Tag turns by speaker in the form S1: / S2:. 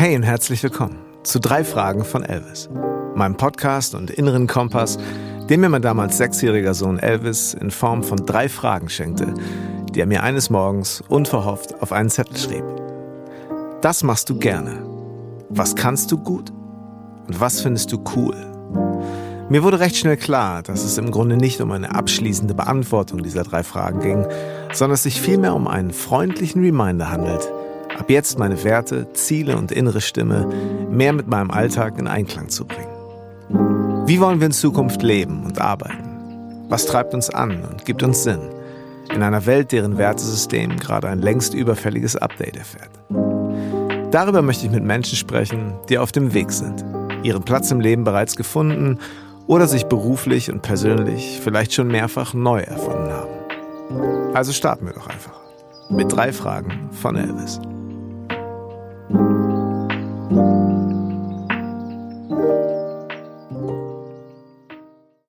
S1: Hey und herzlich willkommen zu drei Fragen von Elvis, meinem Podcast und inneren Kompass, den mir mein damals sechsjähriger Sohn Elvis in Form von drei Fragen schenkte, die er mir eines Morgens unverhofft auf einen Zettel schrieb. Das machst du gerne. Was kannst du gut? Und was findest du cool? Mir wurde recht schnell klar, dass es im Grunde nicht um eine abschließende Beantwortung dieser drei Fragen ging, sondern es sich vielmehr um einen freundlichen Reminder handelt, ab jetzt meine Werte, Ziele und innere Stimme mehr mit meinem Alltag in Einklang zu bringen. Wie wollen wir in Zukunft leben und arbeiten? Was treibt uns an und gibt uns Sinn? In einer Welt, deren Wertesystem gerade ein längst überfälliges Update erfährt. Darüber möchte ich mit Menschen sprechen, die auf dem Weg sind, ihren Platz im Leben bereits gefunden oder sich beruflich und persönlich vielleicht schon mehrfach neu erfunden haben. Also starten wir doch einfach mit drei Fragen von Elvis.